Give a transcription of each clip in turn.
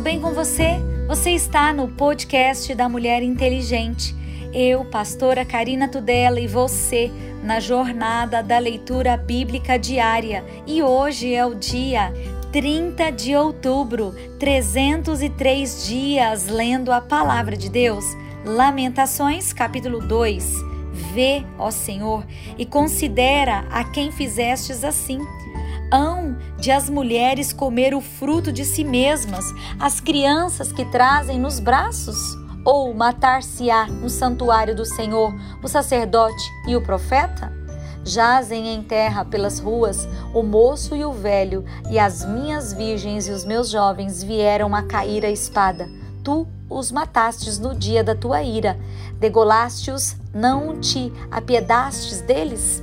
tudo bem com você? Você está no podcast da Mulher Inteligente. Eu, pastora Karina Tudela, e você na jornada da leitura bíblica diária. E hoje é o dia 30 de outubro, 303 dias lendo a palavra de Deus. Lamentações, capítulo 2. Vê, ó Senhor, e considera a quem fizestes assim hão de as mulheres comer o fruto de si mesmas, as crianças que trazem nos braços? Ou matar-se-á no santuário do Senhor o sacerdote e o profeta? Jazem em terra pelas ruas o moço e o velho, e as minhas virgens e os meus jovens vieram a cair a espada. Tu os matastes no dia da tua ira, degolaste-os, não te apiedastes deles?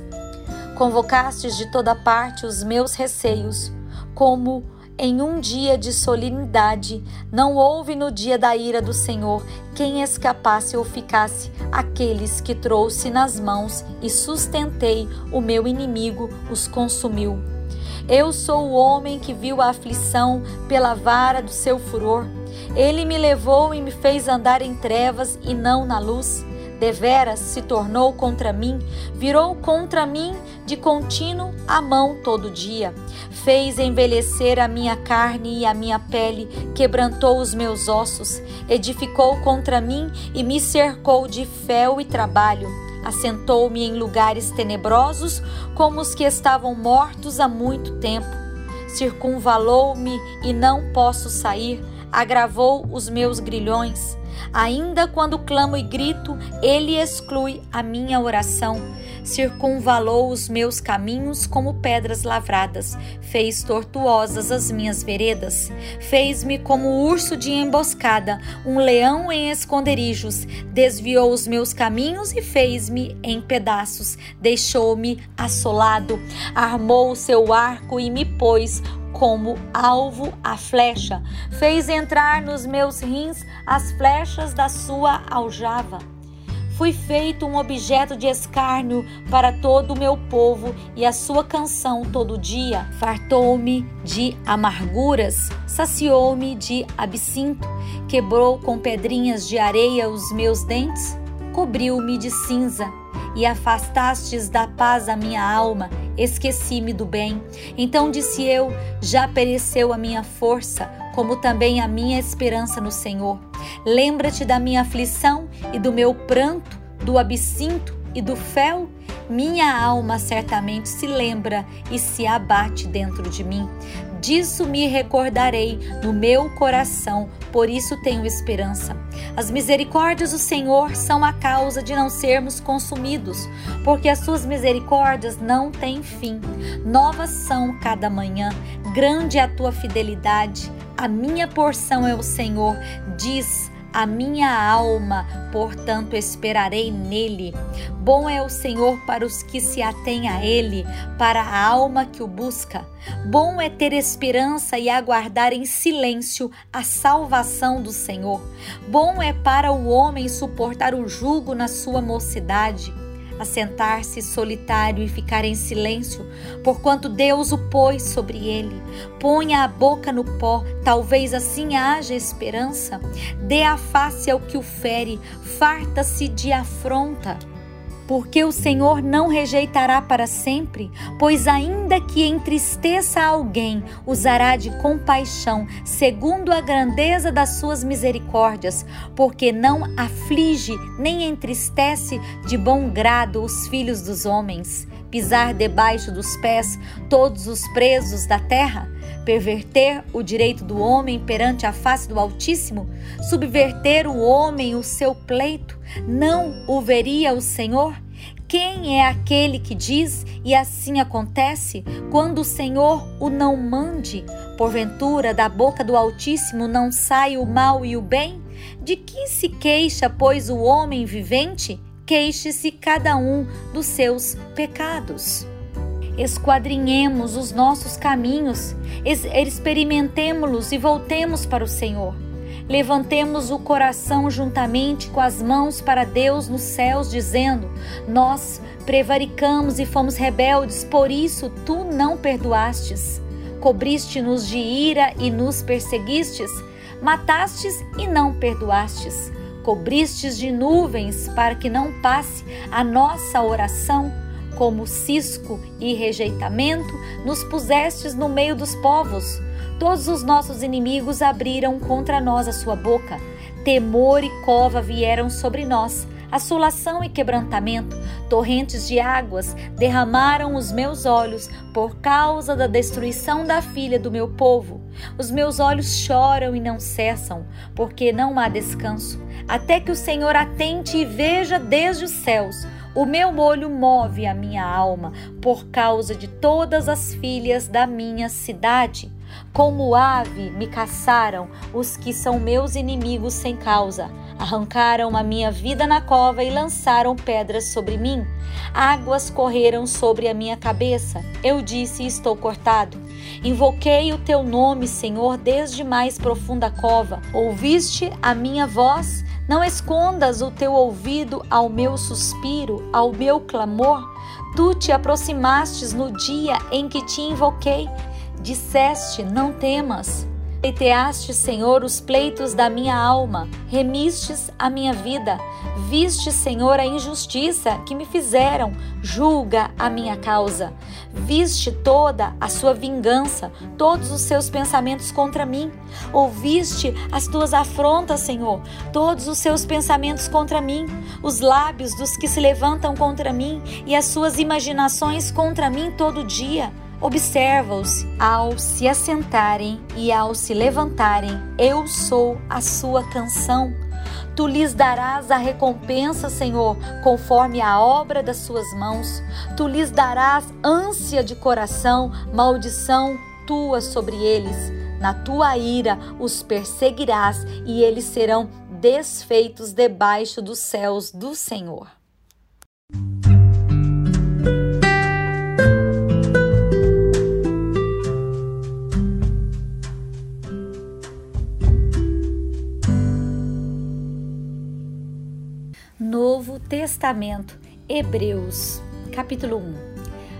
Convocastes de toda parte os meus receios, como em um dia de solenidade, não houve no dia da ira do Senhor quem escapasse ou ficasse aqueles que trouxe nas mãos e sustentei o meu inimigo os consumiu. Eu sou o homem que viu a aflição pela vara do seu furor. Ele me levou e me fez andar em trevas e não na luz deveras se tornou contra mim, virou contra mim de contínuo a mão todo dia. Fez envelhecer a minha carne e a minha pele, quebrantou os meus ossos, edificou contra mim e me cercou de fel e trabalho. Assentou-me em lugares tenebrosos, como os que estavam mortos há muito tempo. Circunvalou-me e não posso sair, agravou os meus grilhões. Ainda quando clamo e grito, ele exclui a minha oração. Circunvalou os meus caminhos como pedras lavradas, fez tortuosas as minhas veredas, fez-me como urso de emboscada, um leão em esconderijos, desviou os meus caminhos e fez-me em pedaços, deixou-me assolado, armou o seu arco e me pôs como alvo a flecha, fez entrar nos meus rins as flechas da sua aljava. Fui feito um objeto de escárnio para todo o meu povo, e a sua canção todo dia fartou-me de amarguras, saciou-me de absinto, quebrou com pedrinhas de areia os meus dentes, cobriu-me de cinza, e afastastes da paz a minha alma, esqueci-me do bem. Então disse eu: já pereceu a minha força, como também a minha esperança no Senhor. Lembra-te da minha aflição e do meu pranto, do absinto e do fel. Minha alma certamente se lembra e se abate dentro de mim. Disso me recordarei no meu coração, por isso tenho esperança. As misericórdias do Senhor são a causa de não sermos consumidos, porque as suas misericórdias não têm fim. Novas são cada manhã, grande é a tua fidelidade. A minha porção é o Senhor, diz a minha alma, portanto, esperarei nele. Bom é o Senhor para os que se atêm a ele, para a alma que o busca. Bom é ter esperança e aguardar em silêncio a salvação do Senhor. Bom é para o homem suportar o jugo na sua mocidade assentar-se solitário e ficar em silêncio, porquanto Deus o pôs sobre ele. Ponha a boca no pó, talvez assim haja esperança. Dê a face ao que o fere, farta-se de afronta porque o Senhor não rejeitará para sempre, pois ainda que entristeça alguém, usará de compaixão, segundo a grandeza das suas misericórdias, porque não aflige nem entristece de bom grado os filhos dos homens. Pisar debaixo dos pés todos os presos da terra, perverter o direito do homem perante a face do Altíssimo, subverter o homem o seu pleito, não o veria o Senhor? Quem é aquele que diz e assim acontece quando o Senhor o não mande? Porventura, da boca do Altíssimo não sai o mal e o bem? De que se queixa, pois, o homem vivente? Queixe-se cada um dos seus pecados esquadrinhemos os nossos caminhos, experimentemos-los e voltemos para o Senhor. Levantemos o coração juntamente com as mãos para Deus nos céus, dizendo: Nós prevaricamos e fomos rebeldes, por isso tu não perdoastes. Cobriste-nos de ira e nos perseguistes, matastes e não perdoastes. Cobristes de nuvens para que não passe a nossa oração. Como cisco e rejeitamento, nos pusestes no meio dos povos. Todos os nossos inimigos abriram contra nós a sua boca. Temor e cova vieram sobre nós assolação e quebrantamento, torrentes de águas derramaram os meus olhos por causa da destruição da filha do meu povo. Os meus olhos choram e não cessam, porque não há descanso, até que o Senhor atente e veja desde os céus. O meu olho move a minha alma por causa de todas as filhas da minha cidade. Como ave me caçaram os que são meus inimigos sem causa. Arrancaram a minha vida na cova e lançaram pedras sobre mim. Águas correram sobre a minha cabeça. Eu disse: Estou cortado. Invoquei o teu nome, Senhor, desde mais profunda cova. Ouviste a minha voz? Não escondas o teu ouvido ao meu suspiro, ao meu clamor. Tu te aproximastes no dia em que te invoquei. Disseste: Não temas. Pleiteaste, Senhor, os pleitos da minha alma, remistes a minha vida. Viste, Senhor, a injustiça que me fizeram, julga a minha causa. Viste toda a sua vingança, todos os seus pensamentos contra mim. Ouviste as tuas afrontas, Senhor, todos os seus pensamentos contra mim, os lábios dos que se levantam contra mim e as suas imaginações contra mim todo dia. Observa-os ao se assentarem e ao se levantarem. Eu sou a sua canção. Tu lhes darás a recompensa, Senhor, conforme a obra das suas mãos. Tu lhes darás ânsia de coração, maldição tua sobre eles. Na tua ira os perseguirás e eles serão desfeitos debaixo dos céus do Senhor. Novo Testamento, Hebreus, capítulo 1.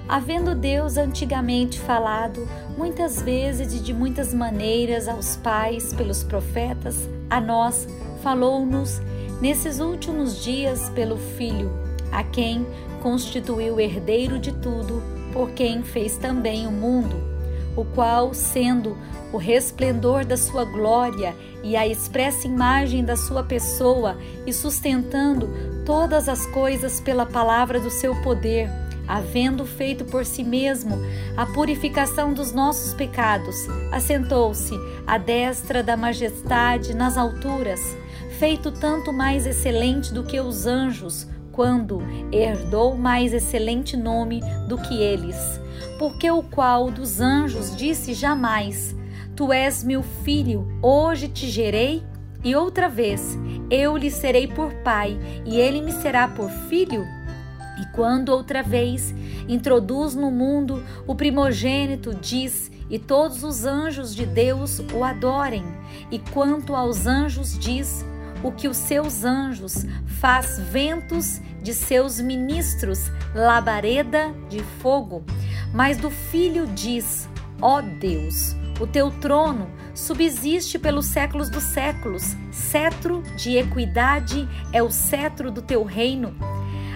Havendo Deus antigamente falado muitas vezes e de muitas maneiras aos pais pelos profetas, a nós falou-nos nesses últimos dias pelo Filho, a quem constituiu herdeiro de tudo, por quem fez também o mundo, o qual, sendo o resplendor da sua glória e a expressa imagem da sua pessoa, e sustentando todas as coisas pela palavra do seu poder, havendo feito por si mesmo a purificação dos nossos pecados, assentou-se à destra da majestade nas alturas, feito tanto mais excelente do que os anjos, quando herdou mais excelente nome do que eles. Porque o qual dos anjos disse jamais: Tu és meu filho, hoje te gerei? E outra vez, eu lhe serei por pai, e ele me será por filho? E quando outra vez introduz no mundo o primogênito, diz: E todos os anjos de Deus o adorem. E quanto aos anjos, diz: O que os seus anjos faz ventos de seus ministros, labareda de fogo. Mas do filho diz: Ó Deus, o teu trono subsiste pelos séculos dos séculos. Cetro de equidade é o cetro do teu reino.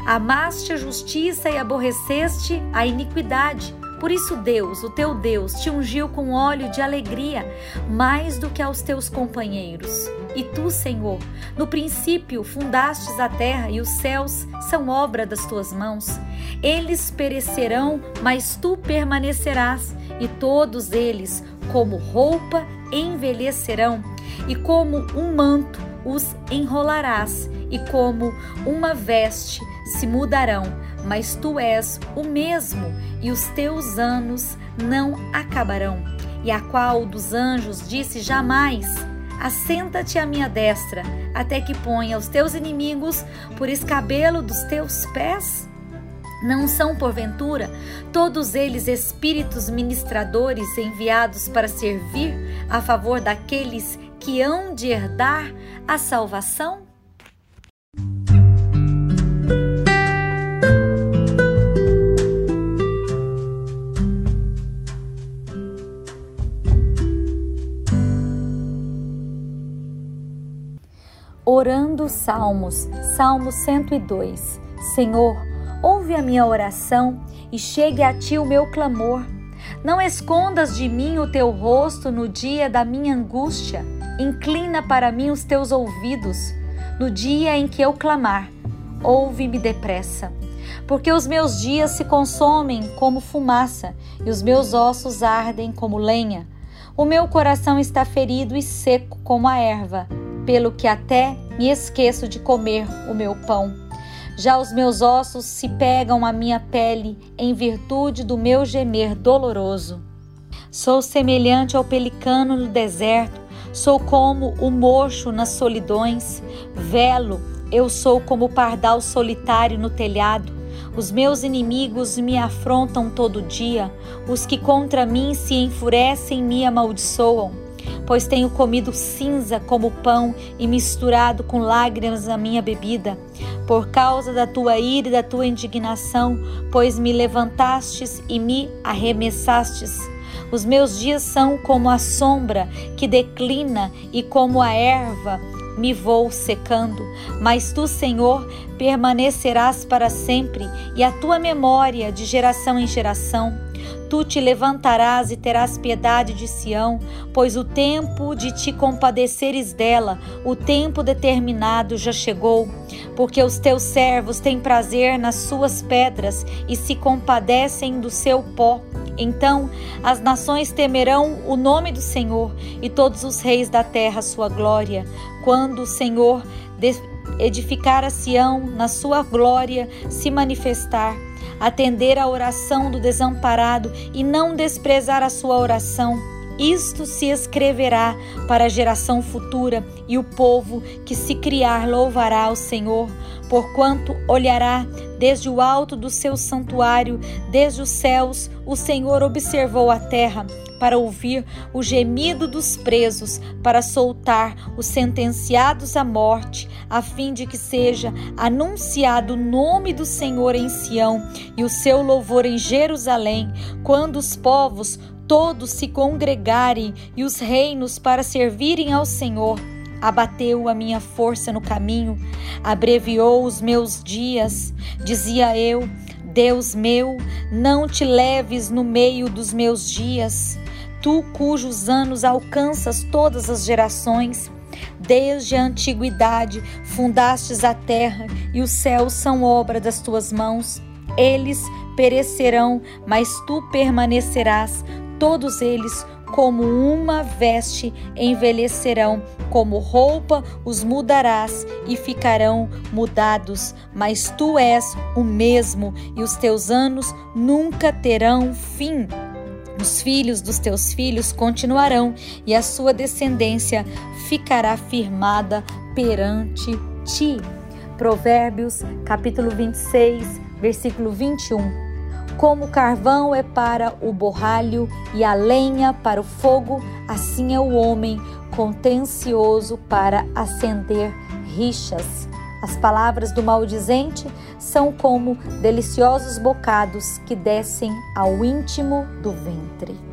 Amaste a justiça e aborreceste a iniquidade. Por isso, Deus, o teu Deus, te ungiu com óleo de alegria, mais do que aos teus companheiros. E tu, Senhor, no princípio fundastes a terra e os céus são obra das tuas mãos. Eles perecerão, mas tu permanecerás, e todos eles, como roupa, envelhecerão, e como um manto os enrolarás, e como uma veste se mudarão, mas tu és o mesmo, e os teus anos não acabarão. E a qual dos anjos disse jamais: Assenta-te à minha destra, até que ponha os teus inimigos por escabelo dos teus pés? Não são, porventura, todos eles espíritos ministradores enviados para servir a favor daqueles que hão de herdar a salvação? Orando Salmos, Salmo 102. Senhor, ouve a minha oração e chegue a ti o meu clamor. Não escondas de mim o teu rosto no dia da minha angústia. Inclina para mim os teus ouvidos no dia em que eu clamar. Ouve-me depressa. Porque os meus dias se consomem como fumaça e os meus ossos ardem como lenha. O meu coração está ferido e seco como a erva pelo que até me esqueço de comer o meu pão. Já os meus ossos se pegam à minha pele em virtude do meu gemer doloroso. Sou semelhante ao pelicano no deserto, sou como o mocho nas solidões, velo, eu sou como o pardal solitário no telhado. Os meus inimigos me afrontam todo dia, os que contra mim se enfurecem me amaldiçoam pois tenho comido cinza como pão e misturado com lágrimas a minha bebida. Por causa da tua ira e da tua indignação, pois me levantastes e me arremessastes. Os meus dias são como a sombra que declina e como a erva me vou secando, mas tu, Senhor, permanecerás para sempre, e a tua memória de geração em geração. Tu te levantarás e terás piedade de Sião, pois o tempo de te compadeceres dela, o tempo determinado já chegou. Porque os teus servos têm prazer nas suas pedras e se compadecem do seu pó. Então as nações temerão o nome do Senhor e todos os reis da terra sua glória. Quando o Senhor edificar a Sião na sua glória se manifestar, atender à oração do desamparado e não desprezar a sua oração. Isto se escreverá para a geração futura, e o povo que se criar louvará ao Senhor, porquanto olhará desde o alto do seu santuário, desde os céus, o Senhor observou a terra para ouvir o gemido dos presos, para soltar os sentenciados à morte, a fim de que seja anunciado o nome do Senhor em Sião e o seu louvor em Jerusalém, quando os povos todos se congregarem e os reinos para servirem ao Senhor. Abateu a minha força no caminho, abreviou os meus dias. Dizia eu: Deus meu, não te leves no meio dos meus dias tu cujos anos alcanças todas as gerações. Desde a antiguidade fundastes a terra e os céus são obra das tuas mãos. Eles perecerão, mas tu permanecerás. Todos eles, como uma veste, envelhecerão, como roupa os mudarás e ficarão mudados. Mas tu és o mesmo e os teus anos nunca terão fim. Os filhos dos teus filhos continuarão, e a sua descendência ficará firmada perante ti. Provérbios, capítulo 26, versículo 21. Como o carvão é para o borralho e a lenha para o fogo, assim é o homem contencioso para acender rixas. As palavras do maldizente são como deliciosos bocados que descem ao íntimo do ventre.